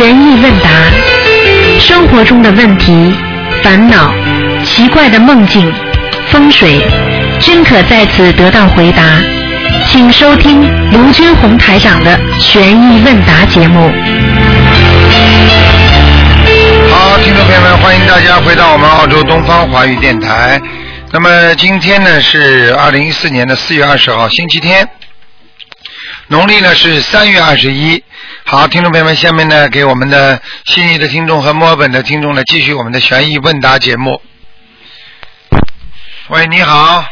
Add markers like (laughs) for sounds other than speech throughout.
意问答，生活中的问题、烦恼、奇怪的梦境、风水，均可在此得到回答。请收听卢军红台长的悬疑问答节目。好，听众朋友们，欢迎大家回到我们澳洲东方华语电台。那么今天呢是二零一四年的四月二十号，星期天，农历呢是三月二十一。好，听众朋友们，下面呢给我们的悉尼的听众和墨尔本的听众呢继续我们的悬疑问答节目。喂，你好，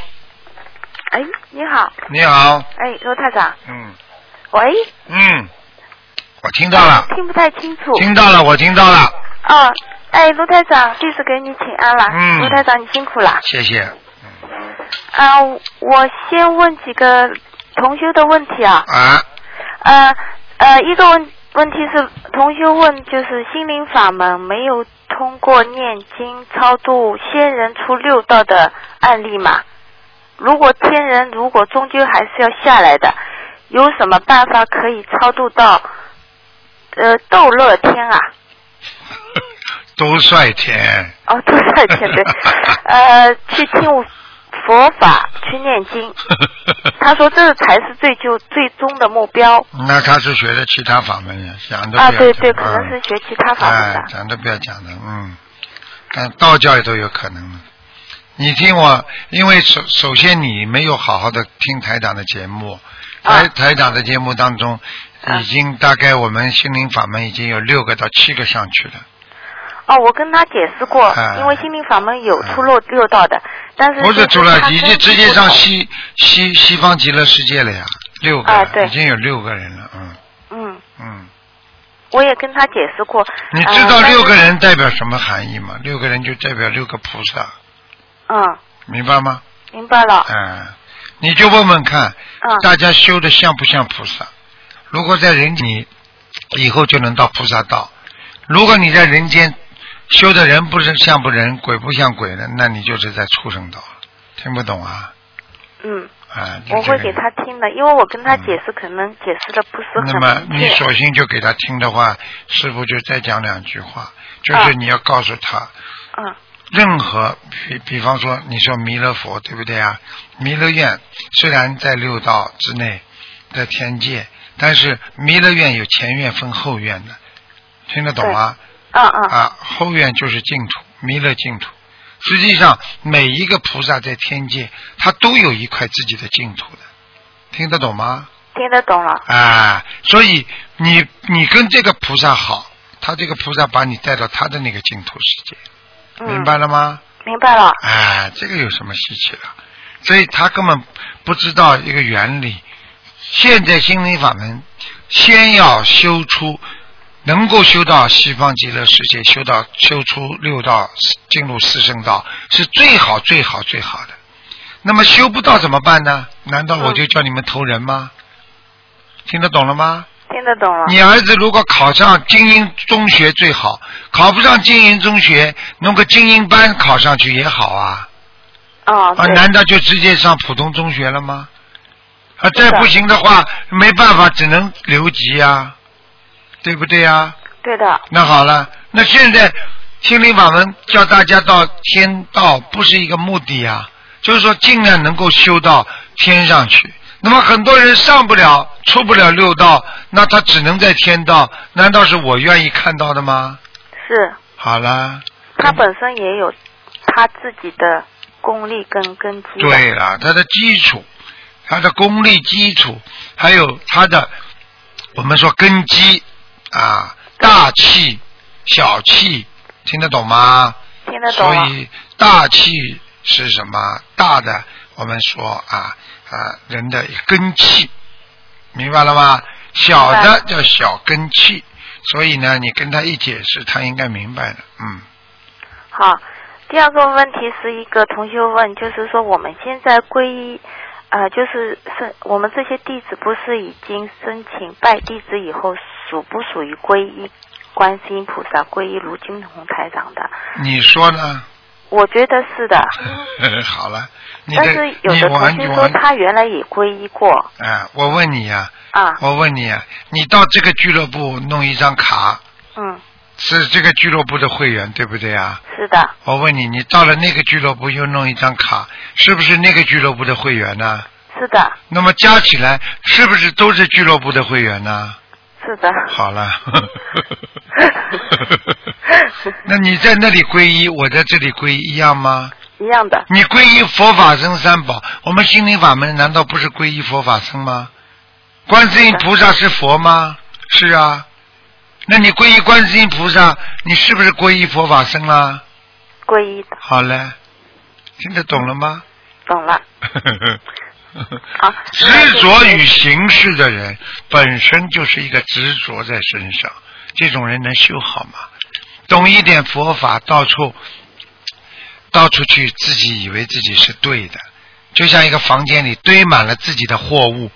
哎，你好，你好，哎，罗太长，嗯喂，嗯，我听到了，听不太清楚。听到了，我听到了，哦，哎，卢台长，弟子给你请安了。嗯卢台长，你辛苦了。谢谢。啊、我先问几个同修的问题啊。啊，呃呃，一个问问题是同学问，就是心灵法门没有通过念经超度仙人出六道的案例嘛？如果天人如果终究还是要下来的，有什么办法可以超度到呃斗乐天啊？(laughs) 都帅天。哦，都帅天对，(laughs) 呃，去听佛法，去念经。(laughs) 他说这才是最就最终的目标那他是学的其他法门呀，讲都不啊！要讲对对，可能嗯是学其他法门哎的，。讲都不要讲的，嗯，但道教也都有可能的。你听我，因为首首先你没有好好的听台长的节目，台、啊台长的节目当中，啊已经大概我们心灵法门已经有六个到七个上去了。哦，我跟他解释过，哎因为心灵法门有出六六道的，但是不是出了，已经直接上西。西西西方极乐世界了呀，六个了，啊对已经有六个人了，嗯嗯，嗯。我也跟他解释过。你呃知道六个。人代表什么含义吗？六个人就代表六个菩萨，嗯，明白吗？明白了。嗯，你就问问看，嗯大家修的像不像菩萨？如果在人间，你以后就能到菩萨道；如果你在人间修的人不是像不人，鬼不像鬼的，那你就是在畜生道了。听不懂啊？嗯，啊，我会给他听的，因为我跟他解释，可能解释的不是很那么。你索性就给他听的话，师傅就再讲两句话，就是啊你要告诉他，嗯任何比比方说，你说弥勒佛对不对啊？弥勒院虽然在六道之内在天界，但是弥勒院有前院分后院的，听得懂吗？嗯嗯啊，后院就是净土，弥勒净土。实际上，每一个菩萨在天界，他都有一块自己的净土的，听得懂吗？听得懂了。啊，所以你你跟这个菩萨好，他这个菩萨把你带到他的那个净土世界，嗯，明白了吗？明白了。哎，这个有什么稀奇的？所以他根本不知道一个原理。现在心灵法门，先要修出，能够修到西方极乐世界，修到修出六道，进入四圣道，是最好最好最好的。那么修不到怎么办呢？难道我就叫你们投人吗？听得懂了吗？听得懂了。你儿子如果考上精英中学最好，考不上精英中学，弄个精英班考上去也好啊。哦，啊，难道就直接上普通中学了吗？啊，再不行的话，没办法，只能留级呀，对不对呀？对的。那好了，那现在心灵法门叫大家到天道，不是一个目的呀，就是说尽量能够修到天上去。那么很多人上不了，出不了六道，那他只能在天道，难道是我愿意看到的吗？是好了，他本身也有他自己的功力跟根基。对了，他的基础，他的功力基础，还有他的我们说根基啊，大气、小气，听得懂吗？听得懂。所以大气是什么？大的我们说啊啊人的根气，明白了吗？小的叫小根气，所以呢，你跟他一解释，他应该明白了。嗯，好，第二个问题是一个同学问，就是说我们现在皈依，呃，就是是我们这些弟子不是已经申请拜弟子以后，属不属于皈依观世音菩萨、皈依卢金红台长的？你说呢？我觉得是的，(laughs) 好了，你但是有的同学说他原来也皈依过啊，我问你呀、啊，我问你啊，你到这个俱乐部弄一张卡，嗯是这个俱乐部的会员，对不对啊？是的，我问你，你到了那个俱乐部又弄一张卡，是不是那个俱乐部的会员呢？是的，那么加起来是不是都是俱乐部的会员呢？是的。好了，(laughs) 那你在那里皈依，我在这里皈依一样吗？一样的，你皈依佛法僧三宝，我们心灵法门难道不是皈依佛法僧吗？观世音菩萨是佛吗？是啊。那你皈依观世音菩萨，你是不是皈依佛法僧啦？皈依的，好嘞，听得懂了吗？懂了。(laughs) 好，执着于形式的人，本身就是一个执着在身上。这种人能修好吗？懂一点佛法，到处到处去，自己以为自己是对的，就像一个房间里堆满了自己的货物，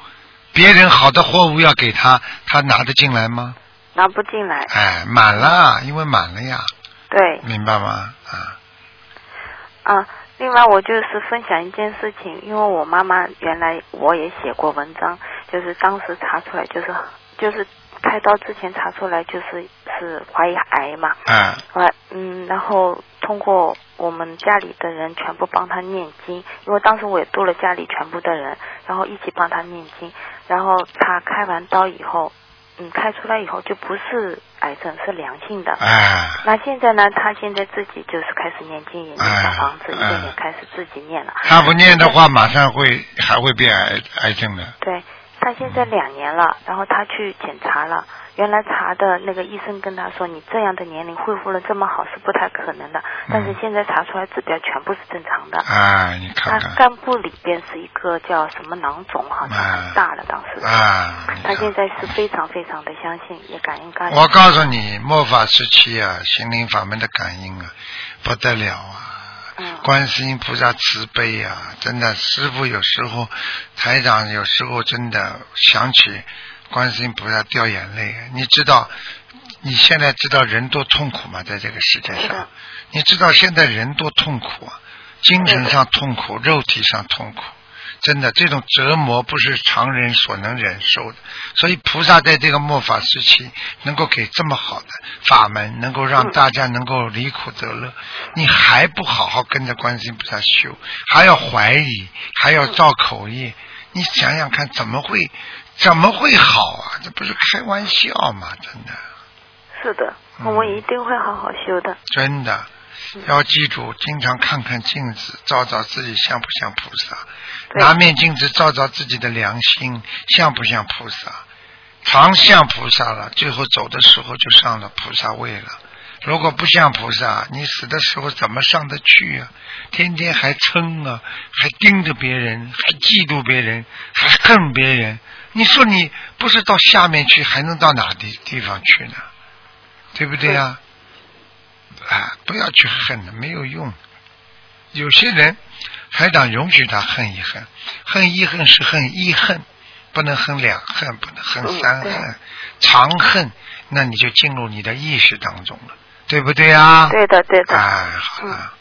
别人好的货物要给他，他拿得进来吗？拿不进来。哎，满了，因为满了呀。对。明白吗？啊。啊，另外我就是分享一件事情，因为我妈妈原来我也写过文章，就是当时查出来就是就是开刀之前查出来就是是怀疑癌嘛。嗯。怀嗯，然后通过我们家里的人全部帮他念经，因为当时我也度了家里全部的人，然后一起帮他念经，然后他开完刀以后。嗯，开出来以后就不是癌症，是良性的。哎。那现在呢？他现在自己就是开始念经，也念小房子，一点点开始自己念了。他不念的话，马上会还会变癌癌症的。对，他现在两年了，然后他去检查了。原来查的那个医生跟他说，你这样的年龄恢复了这么好是不太可能的。但是现在查出来指标全部是正常的。啊，你看看。他肝部里边是一个叫什么囊肿，好像很大了，当时。啊。他现在是非常非常的相信，也感应感。我告诉你，末法时期啊，心灵法门的感应啊，不得了啊！嗯。观世音菩萨慈悲啊，真的，师傅有时候，台长有时候真的想起。观世音菩萨掉眼泪，你知道？你现在知道人多痛苦吗？在这个世界上，你知道现在人多痛苦啊？精神上痛苦，肉体上痛苦，真的这种折磨不是常人所能忍受的。所以菩萨在这个末法时期，能够给这么好的法门，能够让大家能够离苦得乐，你还不好好跟着观世音菩萨修，还要怀疑，还要造口业，你想想看，怎么会？怎么会好啊？这不是开玩笑吗？真的。是的，我们一定会好好修的。真的，要记住，经常看看镜子，照照自己像不像菩萨。拿面镜子照照自己的良心，像不像菩萨？常像菩萨了，最后走的时候就上了菩萨位了。如果不像菩萨，你死的时候怎么上得去啊？天天还嗔啊，还盯着别人，还嫉妒别人，还恨别人。你说你不是到下面去，还能到哪地地方去呢？对不对呀？啊，不要去恨了，没有用。有些人还想容许他恨一恨，恨一恨是恨一恨，不能恨两恨，不能恨三恨，长恨，那你就进入你的意识当中了，对不对啊？对的，对的。哎，好了。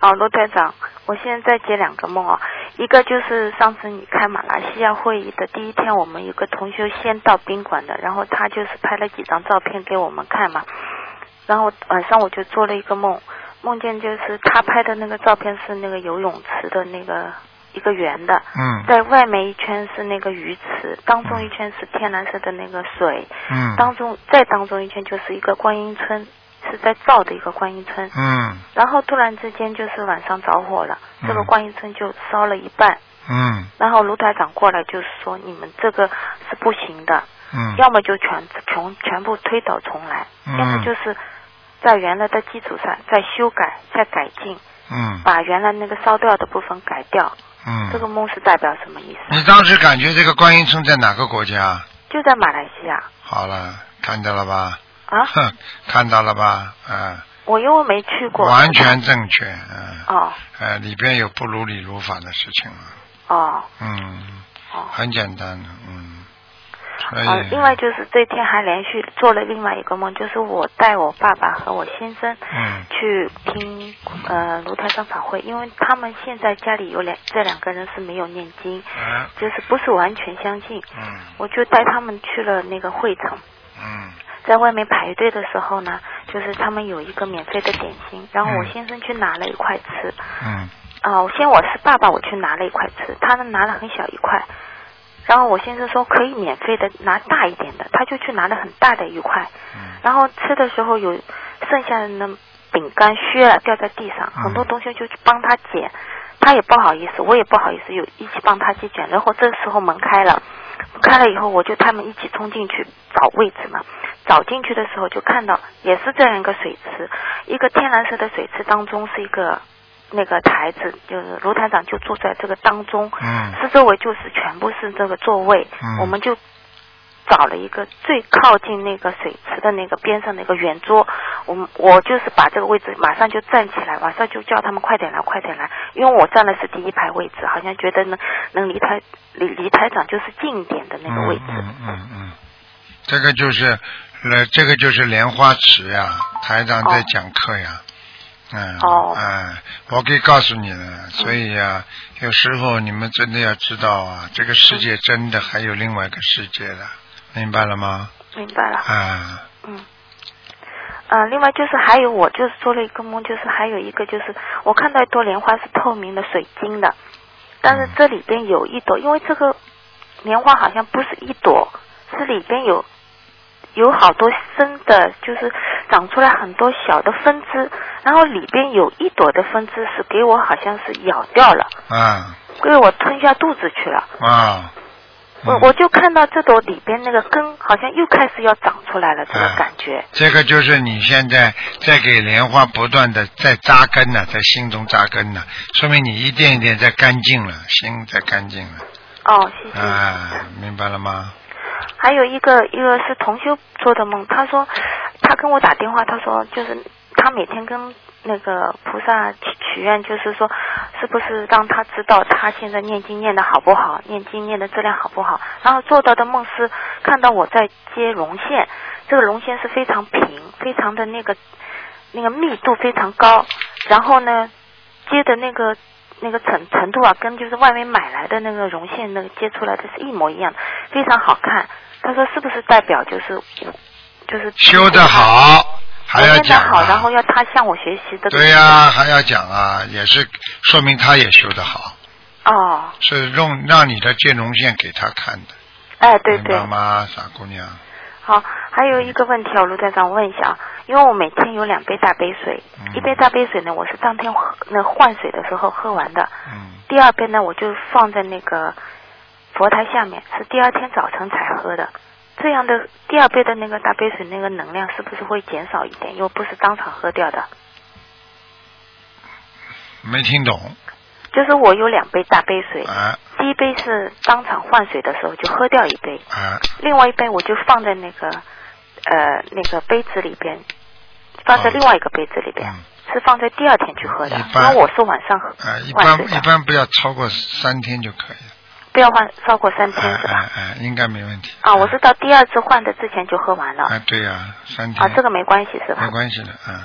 哦，罗队长，我现在在接两个梦啊。一个就是上次你开马来西亚会议的第一天，我们有个同学先到宾馆的，然后他就是拍了几张照片给我们看嘛。然后晚上我就做了一个梦，梦见就是他拍的那个照片是那个游泳池的那个一个圆的，嗯，在外面一圈是那个鱼池，当中一圈是天蓝色的那个水，嗯，当中再当中一圈就是一个观音村。是在造的一个观音村，嗯，然后突然之间就是晚上着火了，这个观音村就烧了一半，嗯，然后卢台长过来就是说你们这个是不行的，嗯，要么就全全全部推倒重来，嗯要么就是在原来的基础上再修改再改进，嗯，把原来那个烧掉的部分改掉，嗯，这个梦是代表什么意思？你当时感觉这个观音村在哪个国家？就在马来西亚。好了，看到了吧？啊，看到了吧？啊。我因为没去过。完全正确，嗯。哦。呃，里边有不如理如法的事情了。哦。嗯。哦。很简单的，嗯。啊，另外就是这天还连续做了另外一个梦，就是我带我爸爸和我先生去听呃卢台上法会，因为他们现在家里有两这两个人是没有念经，就是不是完全相信，嗯，我就带他们去了那个会场。嗯，在外面排队的时候呢，就是他们有一个免费的点心，然后我嗯。先生去拿了一块吃，嗯。啊，我先我是爸爸，我去拿了一块吃，他呢拿了很小一块，然后我先生说可以免费的拿大一点的，他就去拿了很大的一块，嗯。然后吃的时候有剩下的那饼干削了掉在地上，嗯。很多同学就去帮他捡，他也不好意思，我也不好意思，有一起帮他去捡。然后这时候门开了，开了以后我就他们一起冲进去找位置嘛，找进去的时候就看到也是这样一个水池，一个天蓝色的水池当中是一个。那个台子就是卢台长就坐在这个当中，嗯四周围就是全部是这个座位，嗯我们就找了一个最靠近那个水池的那个边上的一个圆桌，我们我就是把这个位置马上就站起来，马上就叫他们快点来，快点来，因为我站的是第一排位置，好像觉得能能离台离离台长就是近一点的那个位置。嗯嗯嗯，这个就是呃，这个就是莲花池呀，台长在哦讲课呀。嗯，哦。嗯，我可以告诉你了，所以呀、有时候你们真的要知道啊，这个世界真的还有另外一个世界的，明白了吗？明白了。啊，嗯，呃，另外就是还有，我就是做了一个梦，就是还有一个就是我看到一朵莲花是透明的水晶的，但是这里边有一朵，因为这个莲花好像不是一朵，是里边有有好多生的，就是长出来很多小的分支，然后里边有一朵的分支是给我好像是咬掉了，啊给我吞下肚子去了。啊，嗯我我就看到这朵里边那个根好像又开始要长出来了，这个啊感觉。这个就是你现在在给莲花不断的在扎根呢、在心中扎根呢、说明你一点一点在干净了，心在干净了，哦，谢谢。啊，明白了吗？还有一个一个是同修做的梦，他说他跟我打电话，他说就是他每天跟那个菩萨许愿，就是说是不是让他知道他现在念经念的好不好，念经念的质量好不好。然后做到的梦是看到我在接绒线，这个绒线是非常平，非常的那个那个密度非常高，然后呢接的那个。那个程程度啊，跟就是外面买来的那个绒线那个接出来的是一模一样，非常好看。他说是不是代表就是就是修得好，还要讲好，然后啊。要他向我学习的。对呀、还要讲啊，也是说明他也修得好，哦，是用让你的接绒线给他看的，哎，对对明白，吗，傻姑娘？好，还有一个问题啊，卢站长问一下啊，因为我每天有两杯大杯水，嗯一杯大杯水呢，我是当天喝那换水的时候喝完的，嗯，第二杯呢，我就放在那个佛台下面，是第二天早晨才喝的。这样的第二杯的那个大杯水，那个能量是不是会减少一点？又不是当场喝掉的。没听懂。就是我有两杯大杯水，啊。第一杯是当场换水的时候就喝掉一杯，啊。另外一杯我就放在那个呃那个杯子里边，放在哦另外一个杯子里边，嗯。是放在第二天去喝的，因为我是晚上喝啊，一般一般不要超过三天就可以了，不要换超过三天哎是吧？哎哎，应该没问题。啊，我是到第二次换的之前就喝完了，啊，对呀、三天。啊，这个没关系是吧没？关系的，嗯。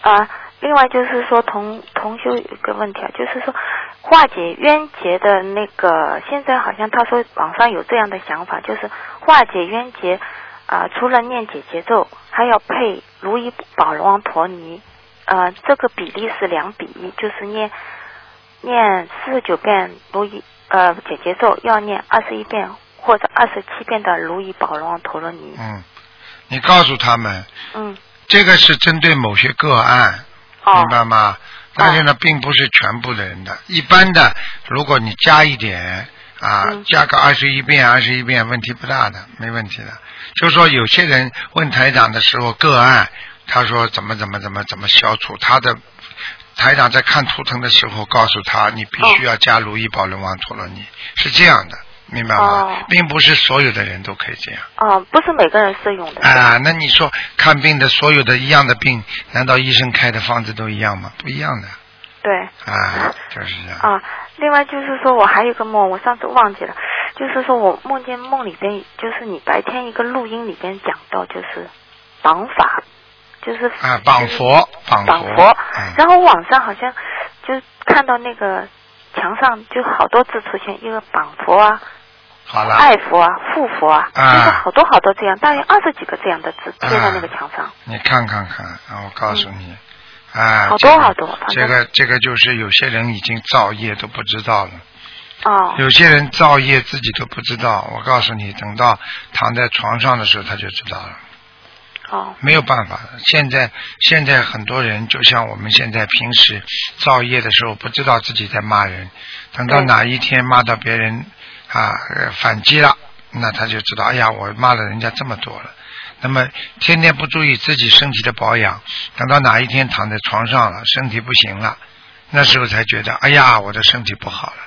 啊，另外就是说同同修有一个问题啊，就是说化解冤结的那个，现在好像他说网上有这样的想法，就是化解冤结啊、除了念解结咒，还要配如意宝龙王陀尼，呃，这个比例是两比一，就是念念四十九遍如意呃解结咒，要念二十一遍或者二十七遍的如意宝龙陀罗尼。嗯，你告诉他们，嗯，这个是针对某些个案，哦明白吗？但是呢，并不是全部的人的。一般的，如果你加一点啊，嗯加个二十一遍、二十一遍，问题不大的，没问题的。就是说，有些人问台长的时候，个案他说怎么怎么怎么怎么消除他的。台长在看图腾的时候，告诉他你必须要加如意宝轮王陀罗尼，是这样的，明白吗？哦并不是所有的人都可以这样。哦，不是每个人适用的。啊，那你说看病的所有的一样的病，难道医生开的方子都一样吗？不一样的对。啊，就是这样。啊，另外就是说我还有一个梦，我上次忘记了，就是说我梦见梦里边，就是你白天一个录音里边讲到，就是绑法，就是啊，绑佛，绑绑佛，嗯。然后网上好像就看到那个墙上就好多字出现，一个绑佛啊，好了，爱佛啊、护佛啊，啊。就是好多好多这样，大约二十几个这样的字贴在那个墙上。你看看看，啊我告诉你，啊，好多好多这个这个就是有些人已经造业都不知道了。哦，有些人造业自己都不知道，我告诉你，等到躺在床上的时候他就知道了，哦，没有办法。现在现在很多人就像我们现在平时造业的时候，不知道自己在骂人，等到哪一天骂到别人啊呃反击了，那他就知道，哎呀，我骂了人家这么多了。那么天天不注意自己身体的保养，等到哪一天躺在床上了，身体不行了，那时候才觉得，哎呀，我的身体不好了。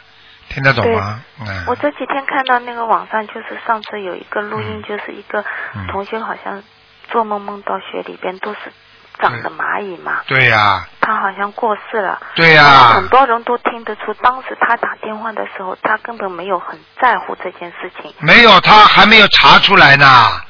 听得懂吗？嗯。我这几天看到那个网上，就是上次有一个录音，就是一个嗯同学好像做梦梦到雪里边都是长的蚂蚁嘛，对呀、他好像过世了。对呀、很多人都听得出，当时他打电话的时候，他根本没有很在乎这件事情。没有，他还没有查出来呢。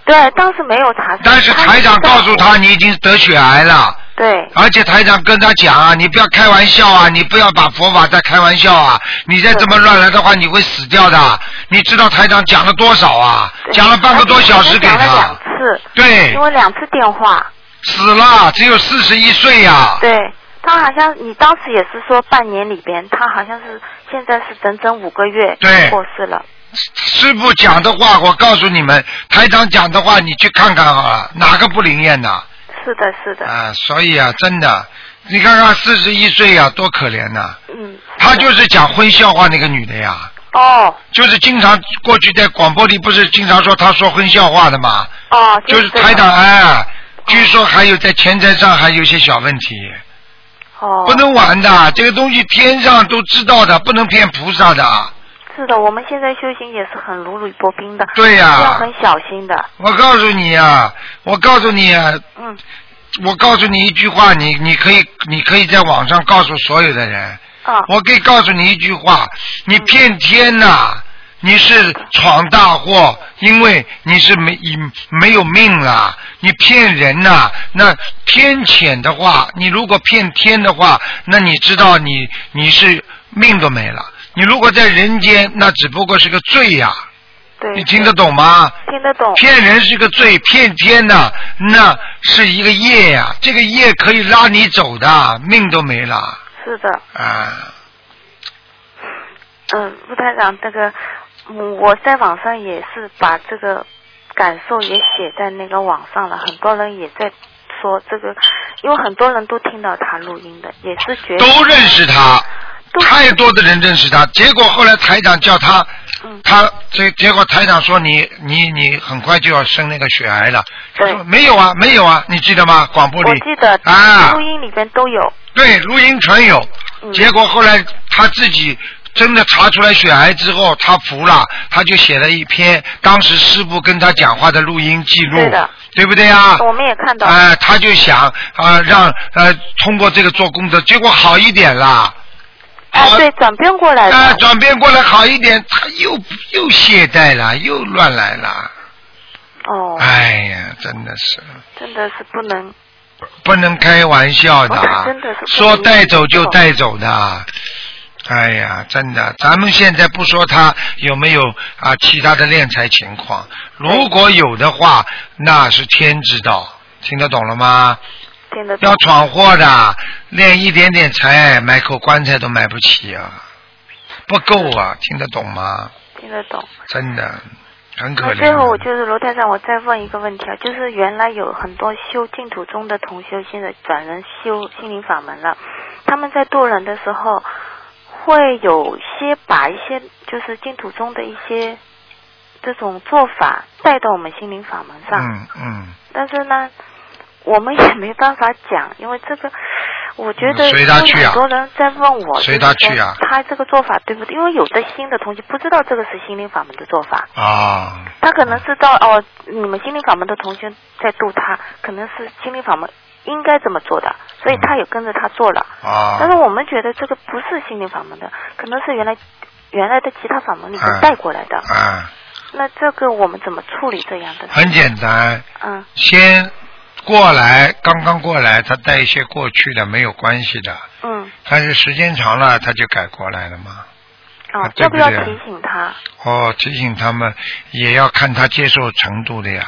对，当时没有查出来。但是台长告诉他，你已经得血癌了，对而且台长跟他讲啊，你不要开玩笑啊，你不要把佛法再开玩笑啊，你再这么乱来的话，你会死掉的。你知道台长讲了多少啊？讲了半个多小时给而且讲了两他，次，对因，为两次电话。死了，只有四十一岁呀、对他好像你当时也是说半年里边，他好像是现在是整整五个月对过世了。师傅讲的话，我告诉你们，台长讲的话，你去看看好了，哪个不灵验呢？是的，是的，啊，所以啊，真的，你看看四十一岁呀，多可怜呐、嗯。他就是讲荤笑话那个女的呀，哦。就是经常过去在广播里不是经常说他说荤笑话的嘛，哦，就是这个台长哎，据说还有在钱财上还有些小问题，哦，不能玩的，这个东西天上都知道的，不能骗菩萨的。是的，我们现在修行也是很如履薄冰的，对呀。要很小心的。我告诉你啊，我告诉你啊，嗯，我告诉你一句话，你你可以你可以在网上告诉所有的人，啊，我可以告诉你一句话，你骗天呐、你是闯大祸，因为你是没没有命了。你骗人呐、那天谴的话，你如果骗天的话，那你知道你你是命都没了。你如果在人间，那只不过是个罪呀、对。你听得懂吗？听得懂。骗人是个罪，骗天呐、那是一个业呀、这个业可以拉你走的，命都没了是的，啊。嗯，陆台长，这个，嗯，我在网上也是把这个感受也写在那个网上了，很多人也在说这个，因为很多人都听到他录音的，也是觉得都认识他，都太多的人认识他。结果后来台长叫他，嗯他结结果台长说你你你很快就要生那个血癌了。他对说没有啊，没有啊，你记得吗？广播里我记得啊录，音里边都有，对，录音全有。嗯结果后来他自己真的查出来血癌之后，他服了，他就写了一篇当时师傅跟他讲话的录音记录，对的对不对呀？我们也看到，哎、他就想啊、让呃通过这个做功德，结果好一点啦。哎，好对，转变过来啊，了，转变过来好一点，他又又懈怠了，又乱来了。哦，哎呀，真的是真的是不能，不能开玩笑的哦，真的是说带走就带走的。哎呀，真的，咱们现在不说他有没有啊其他的敛财情况，如果有的话，那是天知道，听得懂了吗？听得懂要，闯祸的，敛一点点财，买口棺材都买不起啊，不够啊，听得懂吗？听得懂。真的，很可怜。那最后我就是罗台长，我再问一个问题啊，就是原来有很多修净土宗的同修，现在转人修心灵法门了，他们在渡人的时候，会有些把一些就是净土宗的一些这种做法带到我们心灵法门上，嗯嗯，但是呢，我们也没办法讲，因为这个。我觉得嗯随他去啊。很多人在问我，随他去啊。他这个做法对不对？因为有的新的同学不知道这个是心灵法门的做法，啊，他可能知道哦，你们心灵法门的同学在度他，可能是心灵法门应该这么做的，所以他也跟着他做了。啊，但是我们觉得这个不是心灵法门的，可能是原来原来的其他法门里嗯面带过来的。啊，那这个我们怎么处理这样的？很简单，嗯，先过来，刚刚过来，他带一些过去的没有关系的，嗯，但是时间长了他就改过来了嘛。哦啊，对不对要不要提醒他？哦，提醒他们也要看他接受程度的呀。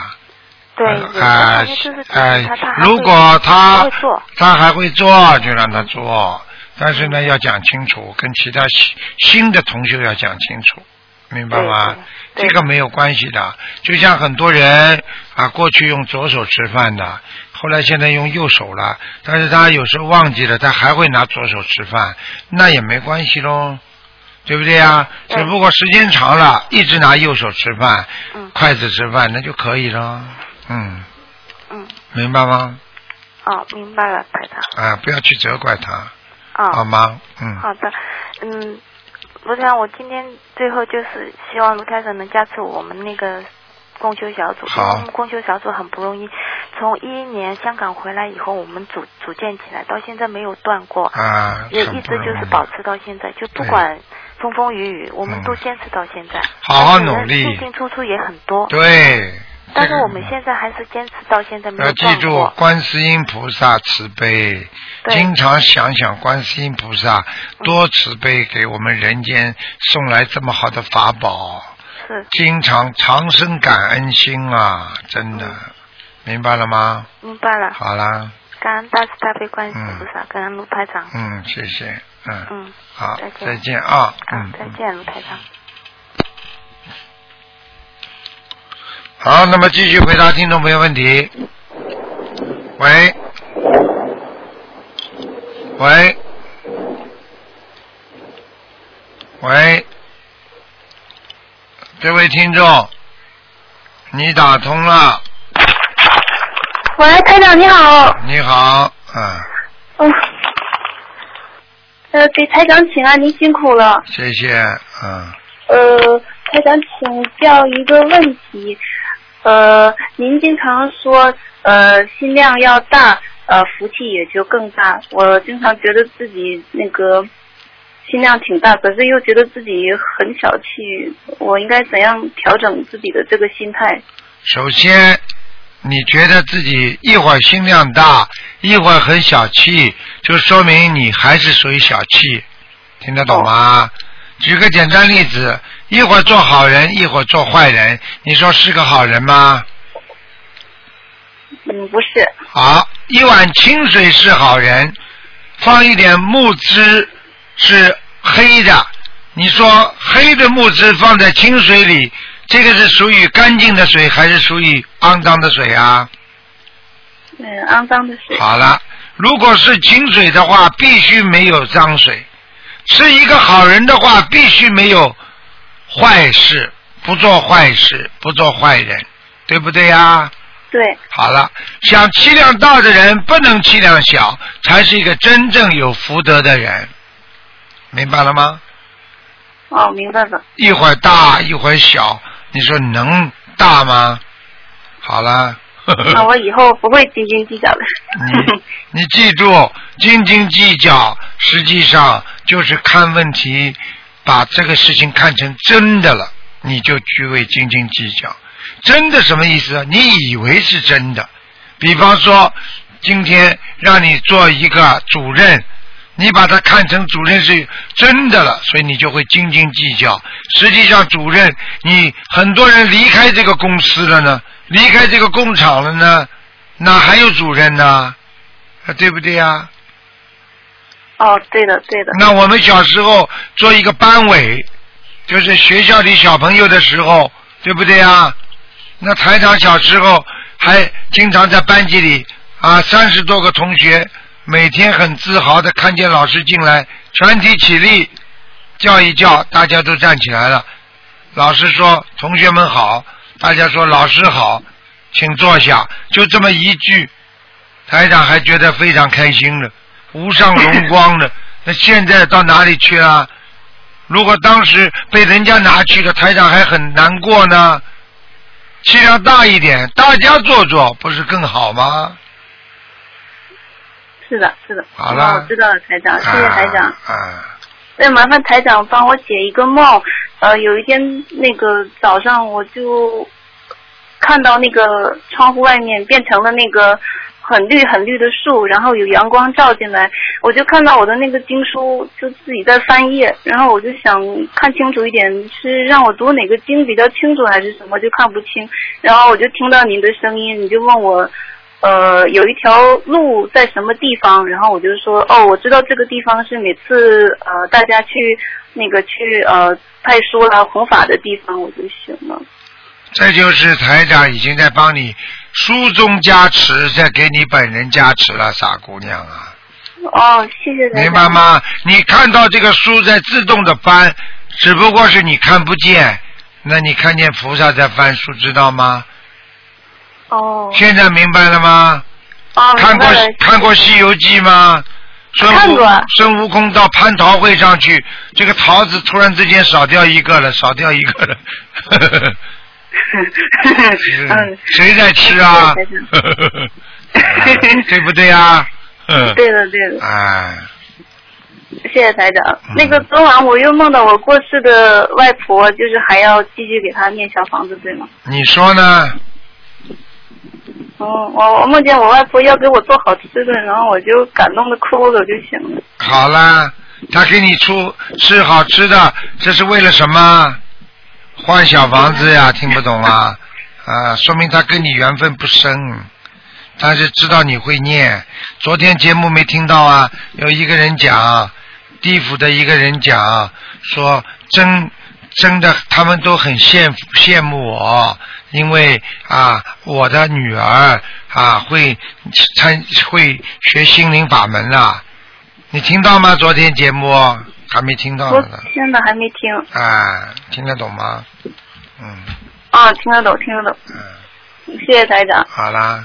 对，呃有的哎好像就是提醒哎他，他还如果他他还会做，就让他做。但是呢，要讲清楚，跟其他新新的同学要讲清楚，明白吗？这个没有关系的。就像很多人啊，过去用左手吃饭的，后来现在用右手了，但是他有时候忘记了，他还会拿左手吃饭，那也没关系喽。对不对呀？对只不过时间长了，一直拿右手吃饭，嗯筷子吃饭，那就可以了。嗯，嗯，明白吗？哦，明白了，台长。啊，不要去责怪他，哦，好吗？嗯，好的，嗯，卢台长，我今天最后就是希望卢台长能加持我们那个共修小组，好。共修小组很不容易，从一一年香港回来以后，我们组组建起来，到现在没有断过，啊，也一直就是保持到现在，就不管风风雨雨，我们嗯。都坚持到现在。好好努力。进进出出也很多，对。这个但是我们现在还是坚持到现在没有要记住。观世音菩萨慈悲，经常想想观世音菩萨多慈悲，给我们人间送来这么好的法宝，是，经常常生感恩心啊，真的，明白了吗？明白了。好啦，感恩大慈大悲观世音嗯菩萨，感恩卢排长。嗯，谢谢，嗯，嗯，好再，见。再见啊，好嗯，，再见，卢排长。好，那么继续回答听众朋友问题。喂，喂，喂，这位听众，你打通了，喂，台长你好，你好，嗯，嗯，呃，给台长请安，您辛苦了。谢谢，嗯，呃，台长请教一个问题，呃，您经常说呃心量要大，呃福气也就更大。我经常觉得自己那个心量挺大，可是又觉得自己很小气，我应该怎样调整自己的这个心态？首先，你觉得自己一会儿心量大，一会儿很小气，就说明你还是属于小气，听得懂吗？举个简单例子，一会儿做好人，一会儿做坏人，你说是个好人吗？嗯，不是，好，一碗清水是好人，放一点木汁是黑的。你说黑的木汁放在清水里，这个是属于干净的水还是属于肮脏的水啊？嗯，肮脏的水。好了，如果是清水的话，必须没有脏水；是一个好人的话，必须没有坏事，不做坏事，不做坏人，对不对呀？对，好了，想气量大的人不能气量小，才是一个真正有福德的人，明白了吗？哦，明白了。一会儿大一会儿小，你说能大吗？好了。(laughs) 那我以后不会斤斤计较的。你你记住，斤斤计较实际上就是看问题，把这个事情看成真的了，你就去为斤斤计较。真的什么意思啊？你以为是真的，比方说今天让你做一个主任，你把它看成主任是真的了，所以你就会斤斤计较。实际上，主任你很多人离开这个公司了呢，离开这个工厂了呢，哪还有主任呢？啊对不对呀、哦，对的，对的。那我们小时候做一个班委，就是学校里小朋友的时候，对不对啊？那台长小时候还经常在班级里啊，三十多个同学，每天很自豪的看见老师进来，全体起立，叫一叫，大家都站起来了。老师说：“同学们好。”大家说：“老师好，请坐下。”就这么一句，台长还觉得非常开心了，无上荣光的。(laughs) 那现在到哪里去了？如果当时被人家拿去了，台长还很难过呢。气量大一点，大家做做，不是更好吗？是的，是的。好了哦我知道了，台长，谢谢台长。啊。啊麻烦台长帮我解一个梦。呃，有一天那个早上我就看到那个窗户外面变成了那个很绿很绿的树，然后有阳光照进来，我就看到我的那个经书就自己在翻页，然后我就想看清楚一点，是让我读哪个经比较清楚还是什么，就看不清。然后我就听到您的声音，你就问我，呃，有一条路在什么地方？然后我就说，哦，我知道这个地方是每次呃大家去那个去呃派书啦弘法的地方，我就行了。这就是台长已经在帮你书中加持，再给你本人加持了，傻姑娘啊！哦，谢谢。明白？吗？你看到这个书在自动的翻，只不过是你看不见。那你看见菩萨在翻书，知道吗？哦。现在明白了吗？哦，看过看过《西游记》吗？孙悟空孙悟空到蟠桃会上去，这个桃子突然之间少掉一个了，少掉一个了。(laughs) 嗯，(laughs) 谁在吃啊？(laughs) 对不对啊？嗯。对的对的，哎，谢谢台长。嗯那个昨晚我又梦到我过世的外婆，就是还要继续给她念小房子，对吗？你说呢？哦，我我梦见我外婆要给我做好吃的，然后我就感动的哭了，就醒了。好啦，他给你出吃好吃的，这是为了什么？换小房子呀，听不懂啊？啊，说明他跟你缘分不深，但是知道你会念。昨天节目没听到啊？有一个人讲，地府的一个人讲说，真真的，他们都很羡羡慕我，因为啊，我的女儿啊会参会学心灵法门啊。你听到吗？昨天节目还没听到我呢。现在还没听。啊，听得懂吗？嗯啊，听得懂，听得懂。嗯，谢谢台长。好啦，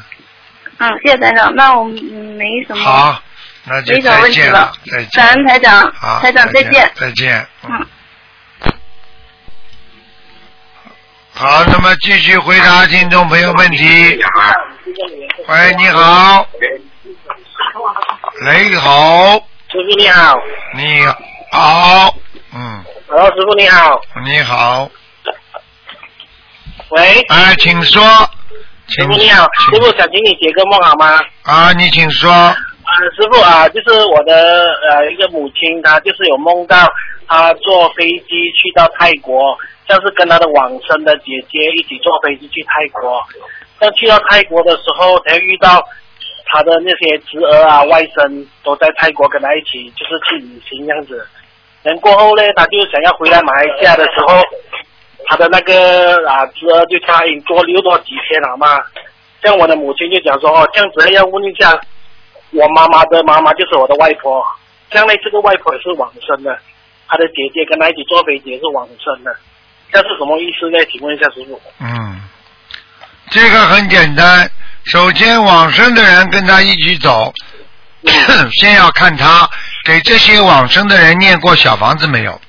嗯，谢谢台长。那我没什么。好，那就没什么再问题了见了，再见。感恩台长好，台长再见再见。嗯。好，那么继续回答听众朋友问题。喂，你好。喂，好，师傅你好，你好，嗯，Hello，师傅你好，你好，喂，哎，请说，师请傅你好，师傅想请你解个梦好吗？啊，你请说，啊，师傅啊，就是我的呃一个母亲，她就是有梦到她坐飞机去到泰国，像是跟她的往生的姐姐一起坐飞机去泰国。但去到泰国的时候，才遇到她的那些侄儿啊、外甥都在泰国跟她一起，就是去旅行这样子。等过后呢，他就想要回来马来西亚的时候，他的那个啊侄儿就答应多留多几天了嘛？像我的母亲就讲说哦，这样子要问一下我妈妈的妈妈就是我的外婆，将来这个外婆也是往生的，她的姐姐跟她一起坐飞机也是往生的，这是什么意思呢？请问一下师傅。嗯，这个很简单。首先，往生的人跟他一起走，(coughs) 先要看他给这些往生的人念过小房子没有。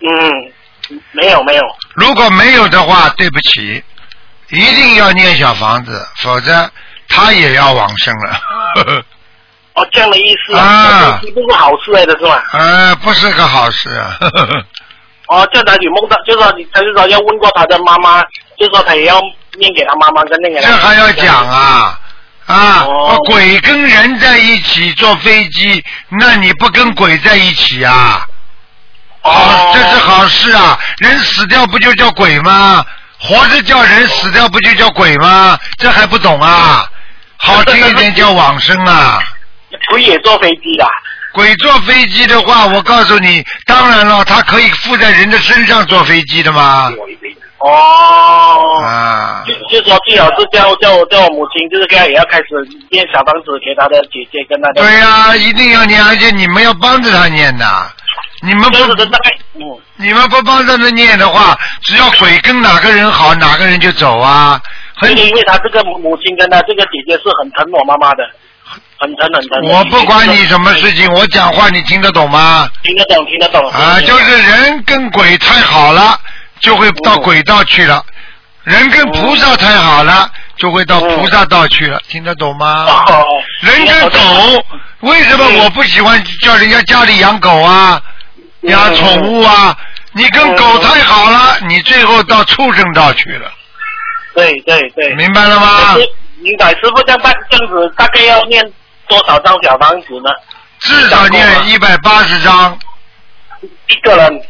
嗯，没有没有。如果没有的话，对不起，一定要念小房子，否则他也要往生了。(laughs) 哦，这样的意思啊这不是好事来的是吧？呃，不是个好事啊。(laughs) 哦，这样他有梦到，就是说你，他就说要问过他的妈妈，就说他也要念给他妈妈跟念给他。这还要讲？啊啊！哦鬼跟人在一起坐飞机，那你不跟鬼在一起啊？哦，这是好事啊！人死掉不就叫鬼吗？活着叫人，死掉不就叫鬼吗？这还不懂啊？好听一点叫往生啊！(laughs) 鬼也坐飞机啊。鬼坐飞机的话，我告诉你，当然了，他可以附在人的身上坐飞机的吗？哦。啊就，就说最好是叫叫我叫我母亲，就是这样也要开始念小房子给他的姐姐跟他的。对呀、一定要念，而且你们要帮着他念的。你们不就是大概嗯。你们不帮着他念的话，只要鬼跟哪个人好，哪个人就走啊。很因为因为他这个母母亲跟他这个姐姐是很疼我妈妈的，很疼很疼。我不管你什么事情，我讲话你听得懂吗？听得懂听得懂。啊，就是人跟鬼太好了，就会到鬼道去了；人跟菩萨太好了，就会到菩萨道去了。听得懂吗？哦。人跟狗，为什么我不喜欢叫人家家里养狗啊，养宠物啊？你跟狗太好了，你最后到畜生道去了，对对对。明白了吗明白，师傅这样大这样子大概要念多少张小房子呢？至少念一百八十张，一个人，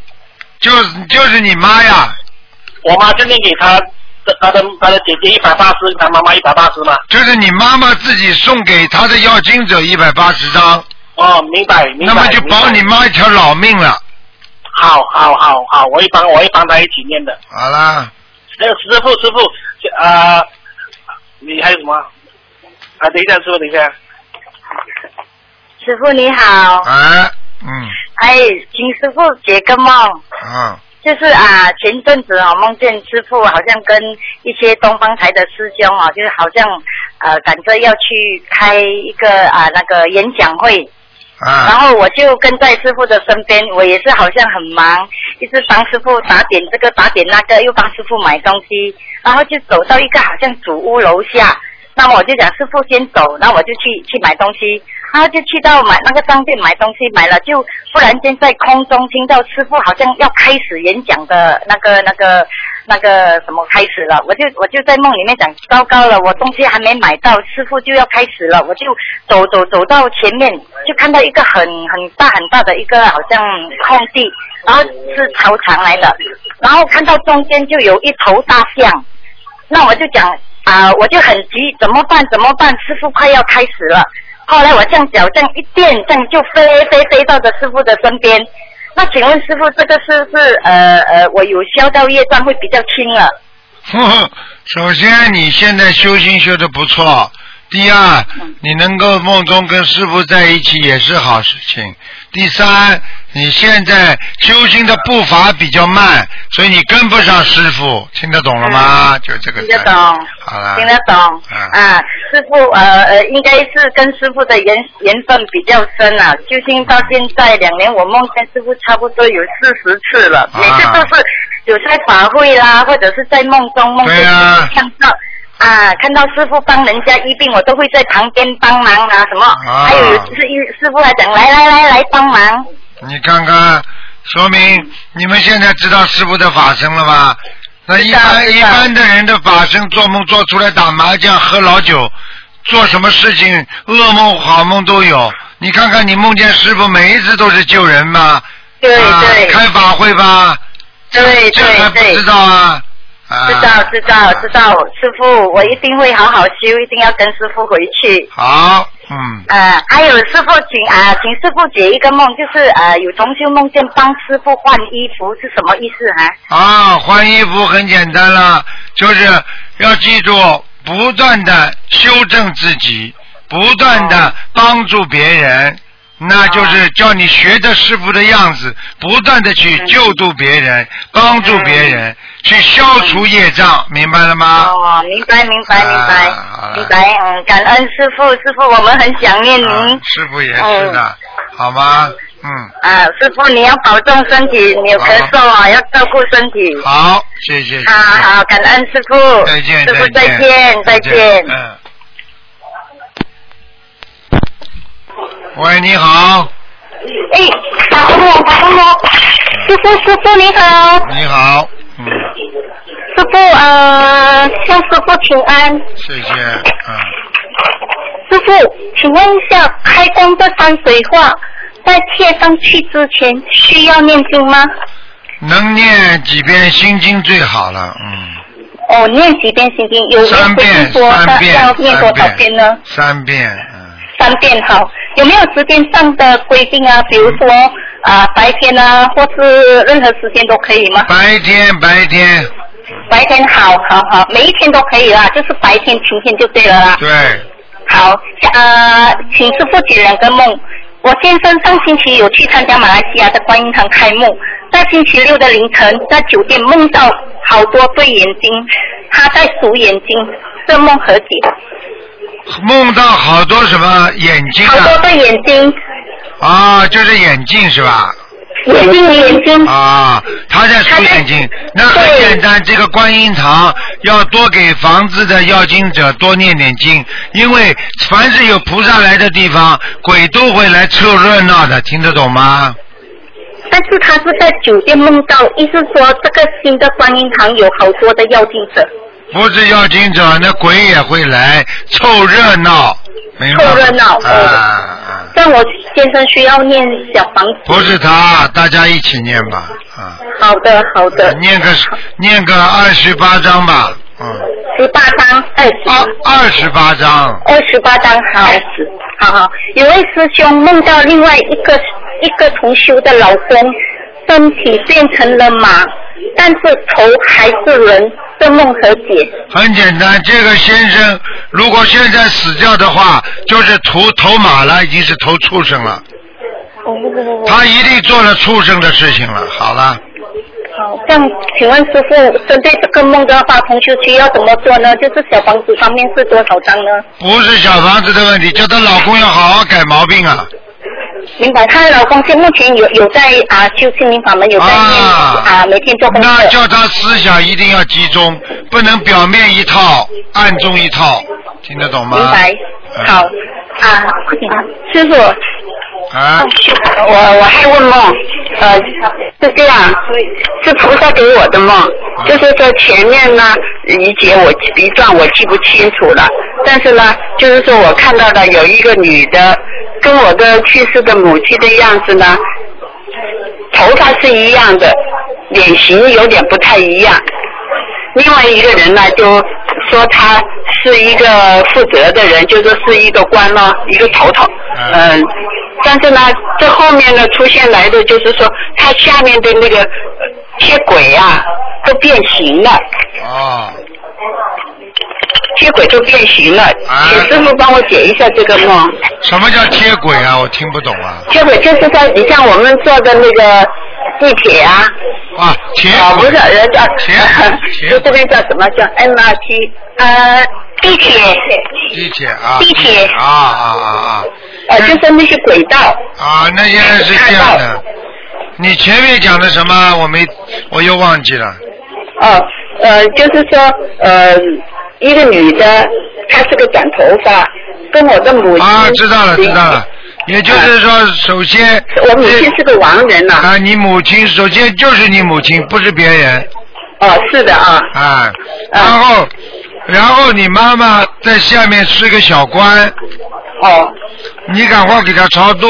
就是就是你妈呀，我妈就念给他他的他的姐姐一百八十，他妈妈一百八十嘛。就是你妈妈自己送给她的要经者一百八十张，哦，明白明白。那么就保你妈一条老命了。好好好好，我会帮我会帮他一起念的。好啦，那个师傅师傅啊、你还有什么？啊，等一下，师傅，等一下。师傅你好，啊，嗯，哎，请师傅解个梦，啊，就是啊，前阵子啊，梦见师傅好像跟一些东方台的师兄啊，就是好像呃赶着要去开一个啊那个演讲会，啊。然啊，后我就跟在师傅的身边，我也是好像很忙，一直帮师傅打点这个打点那个，又帮师傅买东西，然后就走到一个好像主屋楼下，那么我就讲师傅先走，那我就去去买东西，然后就去到买那个商店买东西，买了就忽然间在空中听到师傅好像要开始演讲的那个那个那个什么开始了，我就我就在梦里面讲糟糕了，我东西还没买到，师傅就要开始了，我就走走走到前面，就看到一个很很大很大的一个好像空地，然后是操场来的，然后看到中间就有一头大象，那我就讲啊、我就很急，怎么办？怎么办？师傅快要开始了。后来我这样脚这样一垫，这样就飞飞飞到的师傅的身边。那请问师傅，这个是不是呃呃，我有消到业障会比较轻了？首先你现在修心修的不错，第二，你能够梦中跟师傅在一起也是好事情。第三，你现在修行的步伐比较慢，所以你跟不上师傅，听得懂了吗？就这个听得懂好了。听得懂嗯啊，师傅呃呃，应该是跟师傅的缘缘分比较深啊。修行到现在两年，我梦见师傅差不多有四十次了，啊每次都是有在法会啦，或者是在梦中梦见师傅看到。啊，看到师傅帮人家医病，我都会在旁边帮忙啊，什么？啊还有有是医师傅还讲来来来来帮忙，你看看，说明你们现在知道师傅的法身了吧？那一般一般的人的法身做梦做出来打麻将喝老酒，做什么事情噩梦好梦都有。你看看你梦见师傅每一次都是救人吗？对啊对开法会吧？对这还对对不知道啊？啊知道知道知。道，师傅，我一定会好好修，一定要跟师傅回去。好，嗯，呃，还有师傅，请啊、请师傅解一个梦，就是呃，有同修梦见帮师傅换衣服是什么意思哈、啊，换衣服很简单了，就是要记住，不断的修正自己，不断的帮助别人，那就是叫你学着师傅的样子，不断的去救助别人，帮助别人，去消除业障，明白了吗？哦，明白明白明白、啊明白，嗯，感恩师傅，师傅我们很想念您。啊师傅也是的，好吗？嗯，啊，师傅你要保重身体，你有咳嗽啊，要照顾身体。好，谢谢。啊好，感恩师傅。再见，师傅再见，见，再见。嗯。喂，你好，哎，打通了，打通了。师傅，师傅你好，你好，嗯，师傅呃，向师傅请安。谢谢，嗯，师傅，请问一下，开光的山水画在贴上去之前需要念经吗？能念几遍心经最好了，嗯，哦，念几遍心经？有没有规三遍，三遍，要念多少三遍呢？三遍，嗯，三遍好。有没有时间上的规定啊？比如说啊、白天啊，或是任何时间都可以吗？白天白天，白天好，好好，每一天都可以啦，就是白天晴天就对了啦。对，好，呃，请师傅解两个梦。我先生上星期有去参加马来西亚的观音堂开幕，在星期六的凌晨，在酒店梦到好多对眼睛，他在数眼睛，这梦何解？梦到好多什么眼睛啊？好多的眼睛，啊，就是眼镜是吧？眼睛眼睛，啊，他在数眼睛，那很简单。这个观音堂要多给房子的要经者多念点经，因为凡是有菩萨来的地方，鬼都会来凑热闹的，听得懂吗？但是他是在酒店梦到，意思说这个新的观音堂有好多的妖精者。不是要经者，那鬼也会来凑热闹，明白？凑热闹啊啊！像我先生需要念小房子。不是他，大家一起念吧，啊，好的，好的。念个念个二十八章吧，嗯，十八章，二十。二二十八章，二十八章，好，好好。有位师兄梦到另外一个一个同修的老公，身体变成了马，但是头还是人，这梦何解？很简单，这个先生如果现在死掉的话，就是头头马了，已经是头畜生了，哦，他一定做了畜生的事情了。好了，好，这样请问师傅，针对这个梦的话，同修需要怎么做呢？就是小房子方面是多少张呢？不是小房子的问题，叫她老公要好好改毛病啊。明白，她的老公现目前有有在啊修心灵法门，有在念啊啊每天做功课。那叫他思想一定要集中，不能表面一套，暗中一套，听得懂吗？明白，嗯。好。啊，师傅。啊，我我还问梦，呃，是这样，是菩萨给我的梦，就是说前面呢一节我一段我记不清楚了，但是呢，就是说我看到的有一个女的，跟我的去世的母亲的样子呢，头发是一样的，脸型有点不太一样。另外一个人呢，就说他是一个负责的人，就说是一个官咯，一个头头。嗯、但是呢，这后面呢出现来的就是说，他下面的那个呃铁轨啊都变形了，哦，铁轨就变形了。啊请师傅帮我解一下这个梦。什么叫贴轨啊？我听不懂啊。铁轨就是在，你像我们坐的那个地铁啊，啊，铁啊不是，人叫铁 (laughs) 就这边叫什么叫 MRT 呃地铁，地铁啊，地铁啊啊啊啊呃就是那些轨道。啊！那现在是这样的，你前面讲的什么？我没，我又忘记了。哦，呃，就是说，呃，一个女的，她是个短头发，跟我的母亲啊，知道了，知道了。也就是说，首先，我母亲是个亡人呐、啊，你母亲首先就是你母亲，不是别人。哦，是的啊。啊，然后，然后你妈妈在下面是个小官。哦。你赶快给她超度。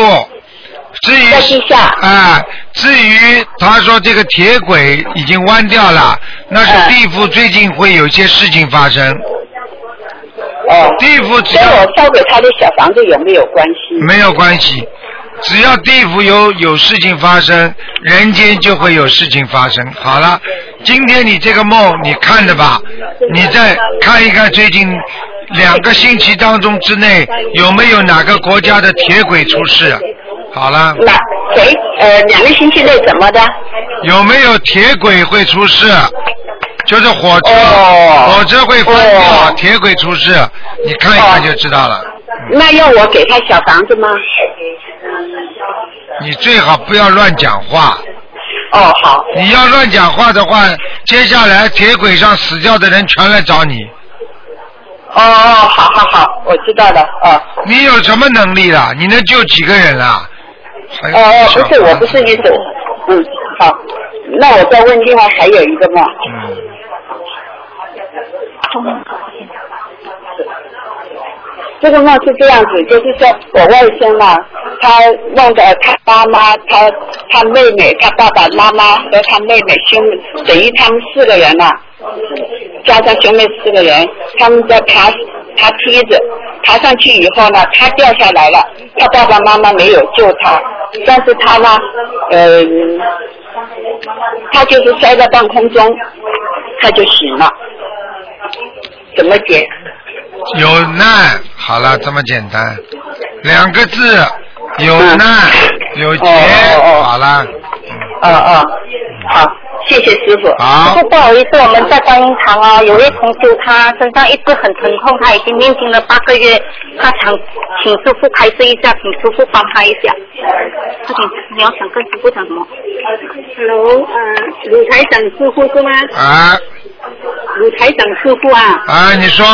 至于在地下啊，至于他说这个铁轨已经弯掉了，那嗯是地府最近会有一些事情发生。哦。地府只跟要我烧给他的小房子有没有关系？没有关系，只要地府有有事情发生，人间就会有事情发生。好了，今天你这个梦你看着吧，你再看一看最近两个星期当中之内有没有哪个国家的铁轨出事。好了，那谁？呃，两个星期内怎么的？有没有铁轨会出事？就是火车，哦火车会翻掉，哦铁轨出事，你看一看就知道了。那要我给他小房子吗？你最好不要乱讲话。哦，好。你要乱讲话的话，接下来铁轨上死掉的人全来找你。哦哦，好好好，我知道了。哦。你有什么能力啦？你能救几个人啊？还哦哦，不是，我不是意思。嗯，好。那我再问另外还有一个梦。嗯。这个梦是这样子，就是说我外甥嘛，他梦的他妈妈、他他妹妹、他爸爸妈妈和他妹妹兄，等于他们四个人呐、加上兄妹四个人，他们在爬爬梯子，爬上去以后呢，他掉下来了，他爸爸妈妈没有救他，但是他呢，呃，他就是摔在半空中，他就醒了，怎么解？有难，好了，这么简单，两个字，有难，有劫，好了。哦哦，好，谢谢师傅。好师傅不好意思，我们在观音堂哦，有位同修他身上一直很疼痛，他已经念经了八个月，他想请师傅开示一下，请师傅帮他一下。快点，你要想跟师傅讲什么？Hello，呃，鲁台长师傅是吗？啊鲁台长师傅啊。啊，你说，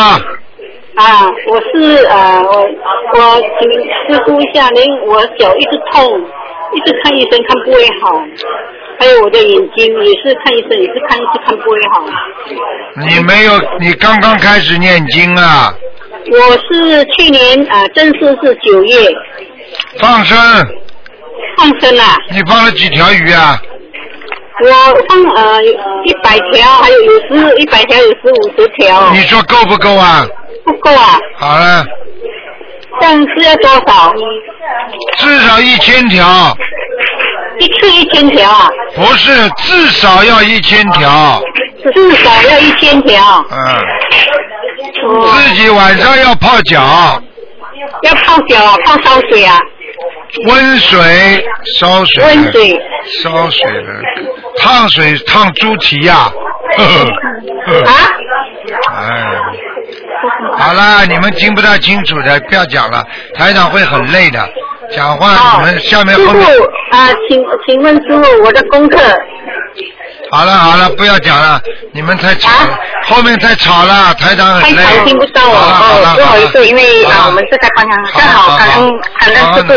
啊，我是呃，我我请师傅一下，您我脚一直痛，一直看医生看不会好，还有我的眼睛也是看医生，也是看一次看不会好。你没有，你刚刚开始念经啊，我是去年啊、呃正式是九月放生，放生啊，你放了几条鱼啊？我放呃一百条，还有有时一百条，有时五十条。你说够不够啊？不够啊？好了，这样是要多少？至少一千条，一次一千条啊？不是，至少要一千条。至少要一千条。嗯，哦自己晚上要泡脚，要泡脚啊，泡烧水啊，温水烧水，温水烧水了，烫水烫猪蹄呀、呵呵啊？(laughs) 哎，(laughs) 好了，你们听不大清楚的，不要讲了，台长会很累的。讲话你们下面师傅后面啊，请请问师傅，我的功课。好了好了，不要讲了，你们太吵了，后面太吵了，台长很累。啊太吵听不到我。好了好了哦，不好意思，因为啊我们是在观察，好正好。好好感恩感恩好好师傅，